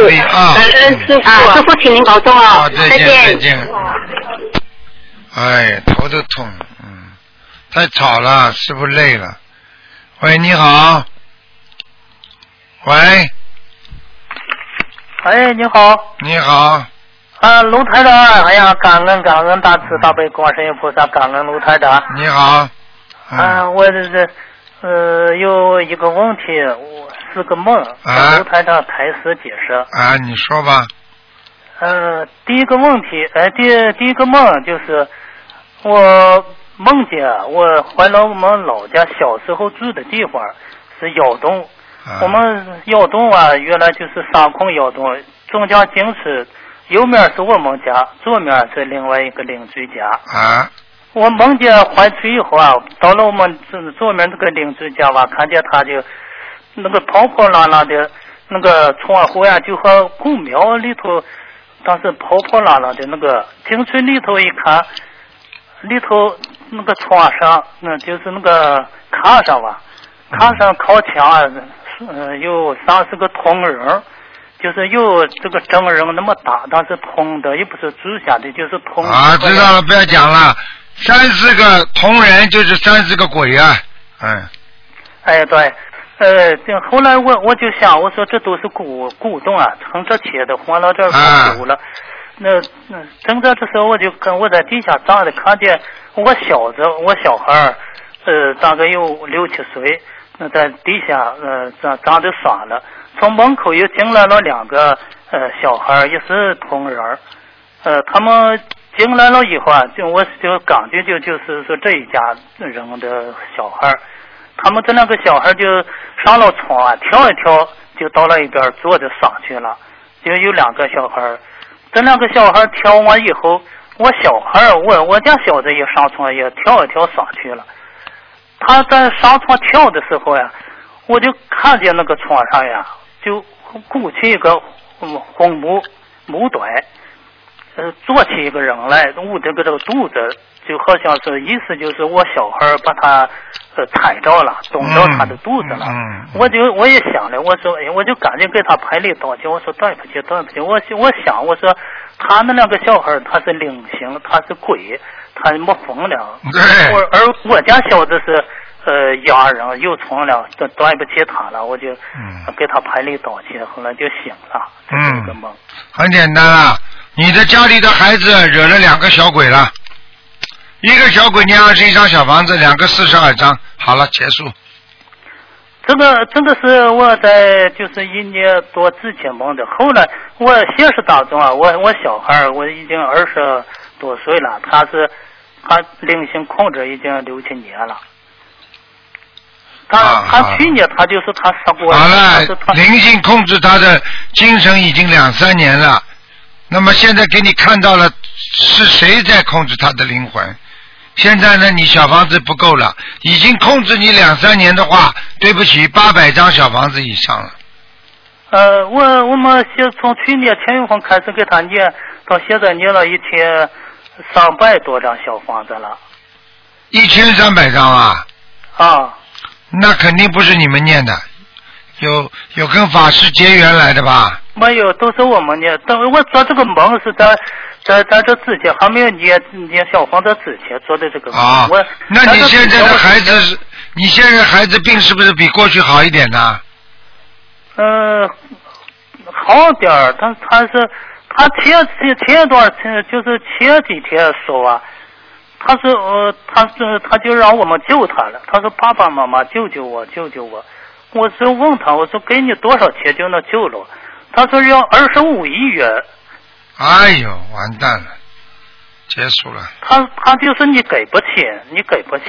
感恩师傅啊，师傅请您保重好，哦，再见再见。见。哎，头都痛，嗯，太吵了，师傅累了。喂，你好。喂，哎，你好，你好，啊，卢台长，哎呀，感恩感恩大慈大悲观世音菩萨，感恩卢台长。你好。嗯啊，我这这呃有一个问题，我是个梦，啊卢台长台词解释。啊，你说吧。呃，第一个问题，呃，第第一个梦就是我梦见我回了我们老家小时候住的地方是窑洞，啊我们窑洞啊，原来就是三空窑洞，中间经是右面是我们家，左面是另外一个邻居家。啊我梦见回去以后啊，到了我们这左面这个邻居家吧，看见他就那个破破烂烂的那个窗户呀、就和公庙里头，当时破破烂烂的那个，进去里头一看，里头那个床上，那就是那个炕上吧，炕上靠墙啊，呃，有三四个铜人。就是有这个真人那么大，但是铜的，也不是铸下的，就是铜。啊，知道了，不要讲了。三四个铜人就是三四个鬼啊，嗯，哎，对，呃，这后来我我就想，我说这都是古古董啊，趁着切的放到这儿不久了。那那正在这时候，我就跟我在地下站着，看见我小子，我小孩儿，呃，大概有六七岁，那在地下呃站站着耍了。从门口又进来了两个呃小孩，也是同人儿，呃，他们进来了以后啊，就我就感觉就就是说这一家人的小孩儿。他们这两个小孩就上了床啊，跳一跳就到了一边坐着上去了。就有两个小孩儿，这两个小孩跳完以后，我小孩我我家小子也上床也跳一跳上去了。他在上床跳的时候呀，我就看见那个床上呀，就鼓起一个红木木墩，呃，坐起一个人来，捂着个这个肚子，就好像是意思就是我小孩把他呃踩着了，冻着他的肚子了。嗯，我就我也想了，我说，哎，我就赶紧给他赔礼道歉。我说对不起，对不起。我我想，我说他那两个小孩他是灵性，他是鬼，他没疯了。我而我家小子是呃哑人有虫了，对对不起他了，我就嗯给他赔礼道歉，后来就醒了。这个梦。很简单啊，你的家里的孩子惹了两个小鬼了，一个小鬼念二十一张小房子，两个四十二张，好了，结束。这个这个是我在就是一年多之前梦的，后来我现实当中啊，我我小孩我已经二十多岁了，他是他灵性控制已经六七年了。他、啊他去年他就是他杀过，好了，灵性控制他的精神已经两三年了，那么现在给你看到了是谁在控制他的灵魂？现在呢，你小房子不够了，已经控制你两三年的话，对不起，八百张小房子以上了。呃，我我们先从去年七月份开始给他念，到现在念了一千三百多张小房子了。一千三百张啊！啊，那肯定不是你们念的，有有跟法师结缘来的吧？没有，都是我们念。等我做这个梦是在在在这之前还没有念念小房子之前做的这个。啊我，那你现在的孩子是？你现在孩子病是不是比过去好一点呢？呃，好点儿，但他是他前前前一段前就是前几天说啊，他是呃他是他就让我们救他了，他说爸爸妈妈救救我救救我，我就问他我说给你多少钱就能救了，他说要二十五亿元，哎呦，完蛋了，结束了。他他就是你给不起，你给不起，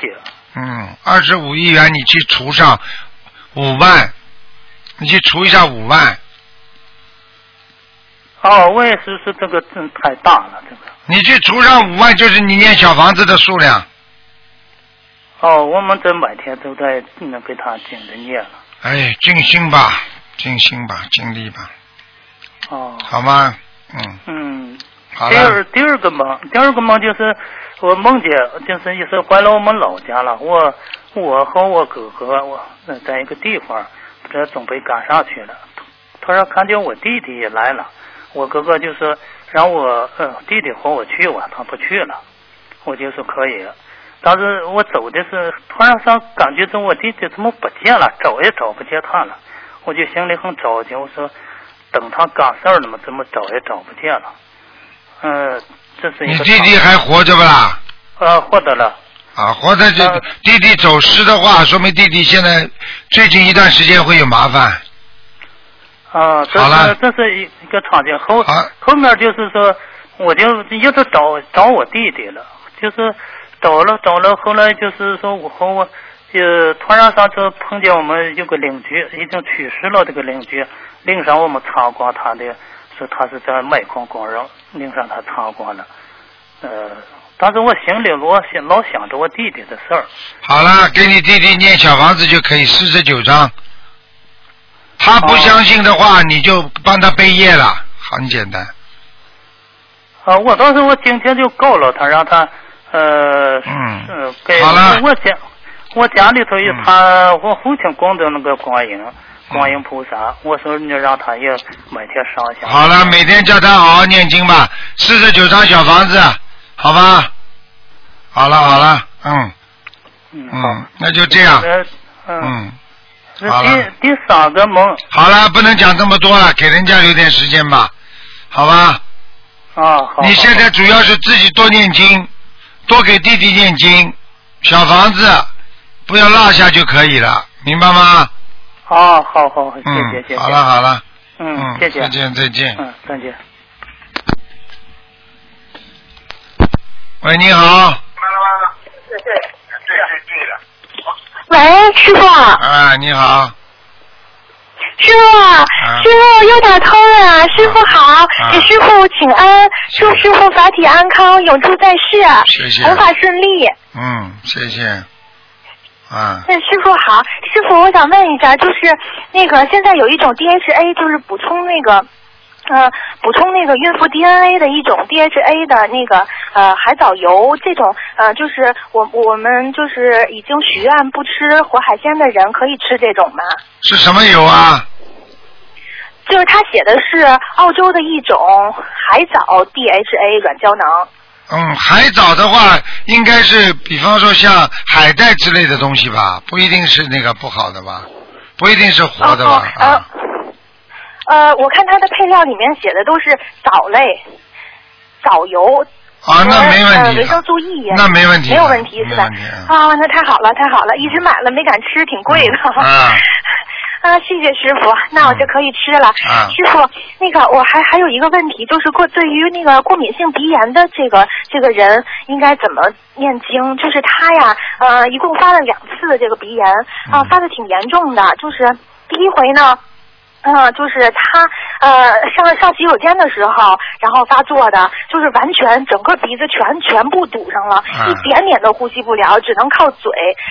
嗯，二十五亿元，你去除上五万，你去除一下五万，哦，我也是是这个真太大了这个，你去除上五万，就是你念小房子的数量。哦，我们这每天都在那给他紧着念了，哎，尽心吧，尽心吧，尽力吧，哦。好吗？嗯，嗯，好第二，第二个梦，第二个梦就是我梦见，就是也是回了我们老家了。我我和我哥哥，我呃在一个地方，这准备赶上去了。突然看见我弟弟也来了，我哥哥就说让我呃弟弟和我去吧，他不去了，我就说可以。但是我走的是突然上感觉着我弟弟怎么不见了，找也找不见他了，我就心里很着急，我说等他干事儿了嘛，怎么找也找不见了。嗯、这是一你个弟弟还活着不啦？呃获得了。啊，活着就、呃弟弟走失的话，说明弟弟现在最近一段时间会有麻烦。啊，这好了是这是一一个场景。后好后面就是说，我就一直找找我弟弟了，就是找了找了，后来就是说我和我呃突然上就碰见我们有个邻居已经去世了，这个邻居领上我们参观他的，说他是在煤矿工人，领上他参观了，呃。但是我心里老想老想着我弟弟的事儿，好了，给你弟弟念小房子就可以四十九章。他不相信的话，你就帮他背业了，很简单。啊，我当时我今天就告了他，让他呃，嗯呃给好了我家我家里头有他、我父亲供的那个观音观音菩萨，我说你让他也每天上一下。好了，每天叫他好好念经吧，四十九张小房子，好吧？好了好了，嗯嗯嗯，那就这样，呃嗯，嗯，那好了第第三个梦好了，不能讲这么多了，给人家留点时间吧，好吧？啊，好。你现在主要是自己多念经，多给弟弟念经，小房子不要落下就可以了，明白吗？啊，好好，谢嗯谢谢谢。好了好了，嗯，嗯，谢谢。再见再见。嗯，再见。喂，你好，喂，师傅，哎，你好，师傅，师傅又打通了，师傅好，给师傅请安，祝师傅法体安康，永驻在世，谢谢弘法顺利。嗯，谢谢，啊，那师傅好，师傅，我想问一下，就是那个现在有一种 DHA，就是补充那个。呃，补充那个孕妇 DNA 的一种 DHA 的那个呃海藻油，这种呃就是我我们就是已经许愿不吃活海鲜的人可以吃这种吗？是什么油啊？就是他写的是澳洲的一种海藻 DHA 软胶囊。嗯，海藻的话，应该是比方说像海带之类的东西吧，不一定是那个不好的吧，不一定是活的吧？呃啊，呃，我看它的配料里面写的都是藻类、藻油。啊，那没问题呃维生素 E 呀那没问题没有问题是吧？啊，那太好了，太好了，一直买了没敢吃，挺贵的。啊 (laughs) 啊，谢谢师傅，那我就可以吃了。啊师傅，那个我还还有一个问题，就是过对于那个过敏性鼻炎的这个这个人，应该怎么念经？就是他呀，呃，一共发了两次的这个鼻炎嗯啊，发的挺严重的。就是第一回呢，嗯、就是他呃上上洗手间的时候，然后发作的，就是完全整个鼻子全全部堵上了，啊一点点都呼吸不了，只能靠嘴。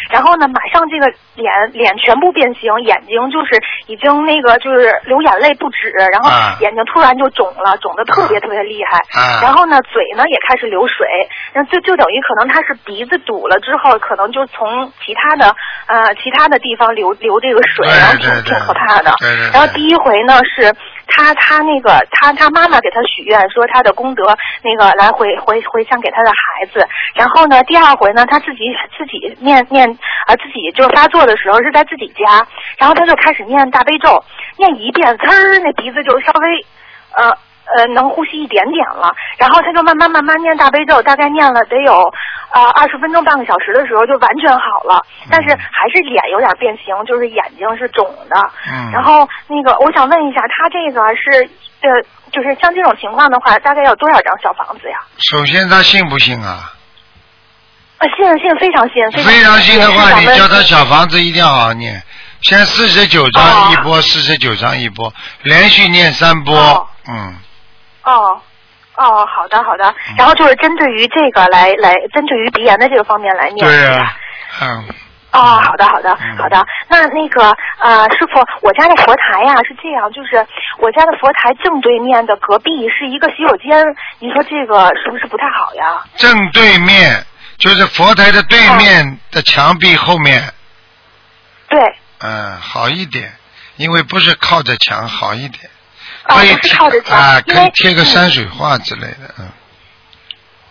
然后呢，马上这个脸脸全部变形，眼睛就是已经那个就是流眼泪不止，然后啊眼睛突然就肿了，肿的特别特别厉害。啊然后呢，嘴呢也开始流水，那就就等于可能他是鼻子堵了之后，可能就从其他的呃其他的地方流流这个水，然后挺挺可怕的。对对对然后第一回呢是他他那个他他妈妈给他许愿说他的功德那个来回回回向给他的孩子，然后呢第二回呢他自己自己念念啊自己就发作的时候是在自己家，然后他就开始念大悲咒，念一遍，呲儿那鼻子就稍微呃。呃，能呼吸一点点了，然后他就慢慢慢慢念大悲咒，大概念了得有啊二十分钟半个小时的时候就完全好了，但是还是脸有点变形，就是眼睛是肿的。嗯。然后那个，我想问一下，他这个是呃，就是像这种情况的话，大概要多少张小房子呀？首先他信不信啊？啊，信信非常信，非常信的话，你叫他小房子一定要好好念，先四十九章一波，四十九章一波，连续念三波，嗯。哦。哦，好的好的，然后就是针对于这个来来，针对于鼻炎的这个方面来念。对呀、嗯，哦，好的，好的，好的。那那个呃，师傅，我家的佛台呀、是这样，就是我家的佛台正对面的隔壁是一个洗手间，你说这个是不是不太好呀？正对面就是佛台的对面的墙壁后面，对，嗯，好一点，因为不是靠着墙，好一点，哦可以靠着墙可以贴个山水画之类的，嗯，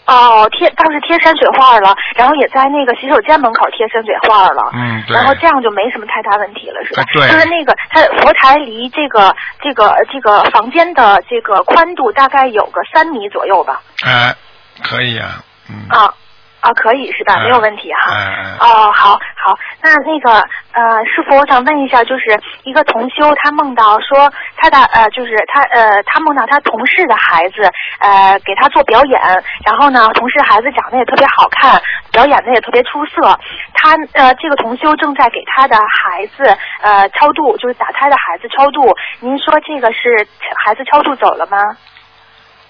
哦，贴倒是贴山水画了，然后也在那个洗手间门口贴山水画了。嗯，对然，后这样就没什么太大问题了，是吧？啊对就是那个，它佛台离这个这个这个房间的这个宽度大概有个三米左右吧？哎，可以啊，嗯，啊啊，可以是吧？嗯没有问题哈。哦，好好，那那个呃，师傅，我想问一下，就是一个同修，他梦到说他的呃，就是他呃，他梦到他同事的孩子呃给他做表演，然后呢，同事孩子长得也特别好看，表演的也特别出色。他呃，这个同修正在给他的孩子呃超度，就是打胎的孩子超度。您说这个是孩子超度走了吗？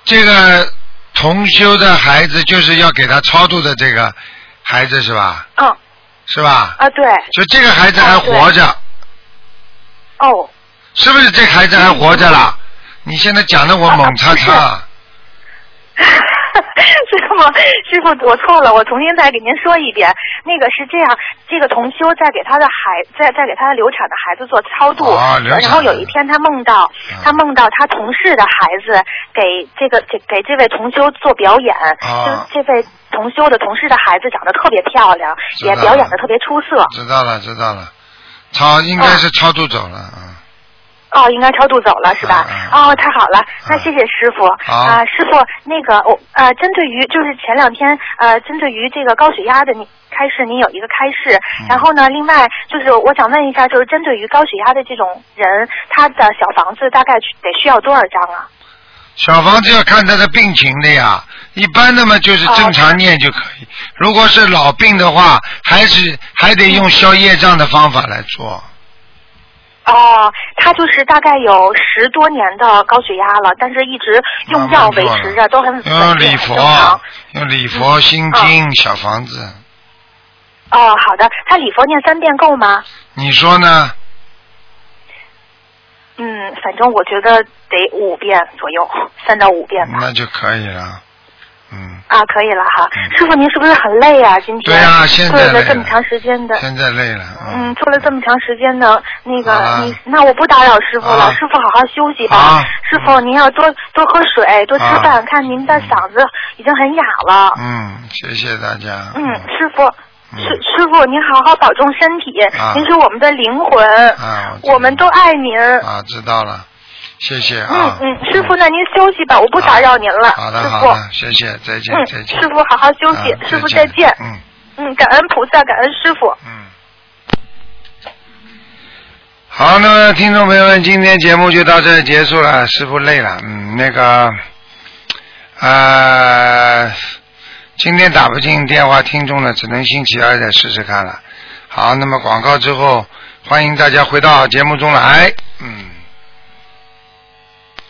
这个同修的孩子就是要给他超度的这个孩子是吧？嗯。是吧？啊，对。就这个孩子还活着，哦。是不是这孩子还活着了？你现在讲的我猛叉叉，(laughs) 师傅，师傅，我错了，我重新再给您说一遍。那个是这样，这个同修在给他的孩，在在给他的流产的孩子做超度，然后有一天他梦到，他梦到他同事的孩子给这个给给这位同修做表演，啊就这位同修的同事的孩子长得特别漂亮，也表演的特别出色。知道了知道了，超应该是超度走了，嗯，哦，应该超度走了是吧？哦，太好了，那谢谢师傅。好啊、师傅，那个我呃，针对于就是前两天呃，针对于这个高血压的你开示，您有一个开示。然后呢，另外就是我想问一下，就是针对于高血压的这种人，他的小房子大概得需要多少张啊？小房子要看他的病情的呀，一般的嘛就是正常念就可以。如果是老病的话，还是还得用消业障的方法来做。哦，他就是大概有十多年的高血压了，但是一直用药维持着，都很稳定，用礼佛，用礼佛心经小房子，哦，好的，他礼佛念三遍够吗？你说呢？嗯，反正我觉得得五遍左右，三到五遍吧。那就可以了。啊，可以了哈。师傅，您是不是很累啊？今天对啊现在做了这么长时间的，现在累了，嗯，做了这么长时间的那个，啊你那我不打扰师傅了，啊师傅好好休息吧。好师傅，您要多多喝水，多吃啊饭，看您的嗓子已经很哑了。嗯，谢谢大家。嗯，师傅。师师傅，您好好保重身体，啊您是我们的灵魂，啊，我们都爱您。啊，知道了，谢谢嗯啊。嗯嗯，师傅，那您休息吧，我不打扰您了。好的，好的，谢谢，再见嗯，再见。师傅好好休息，啊师傅再再见。嗯。嗯，感恩菩萨，感恩师傅。嗯好，那么听众朋友们，今天节目就到这儿结束了。师傅累了，嗯，那个，呃，今天打不进电话，听众呢，只能星期二再试试看了。好，那么广告之后，欢迎大家回到节目中来，嗯。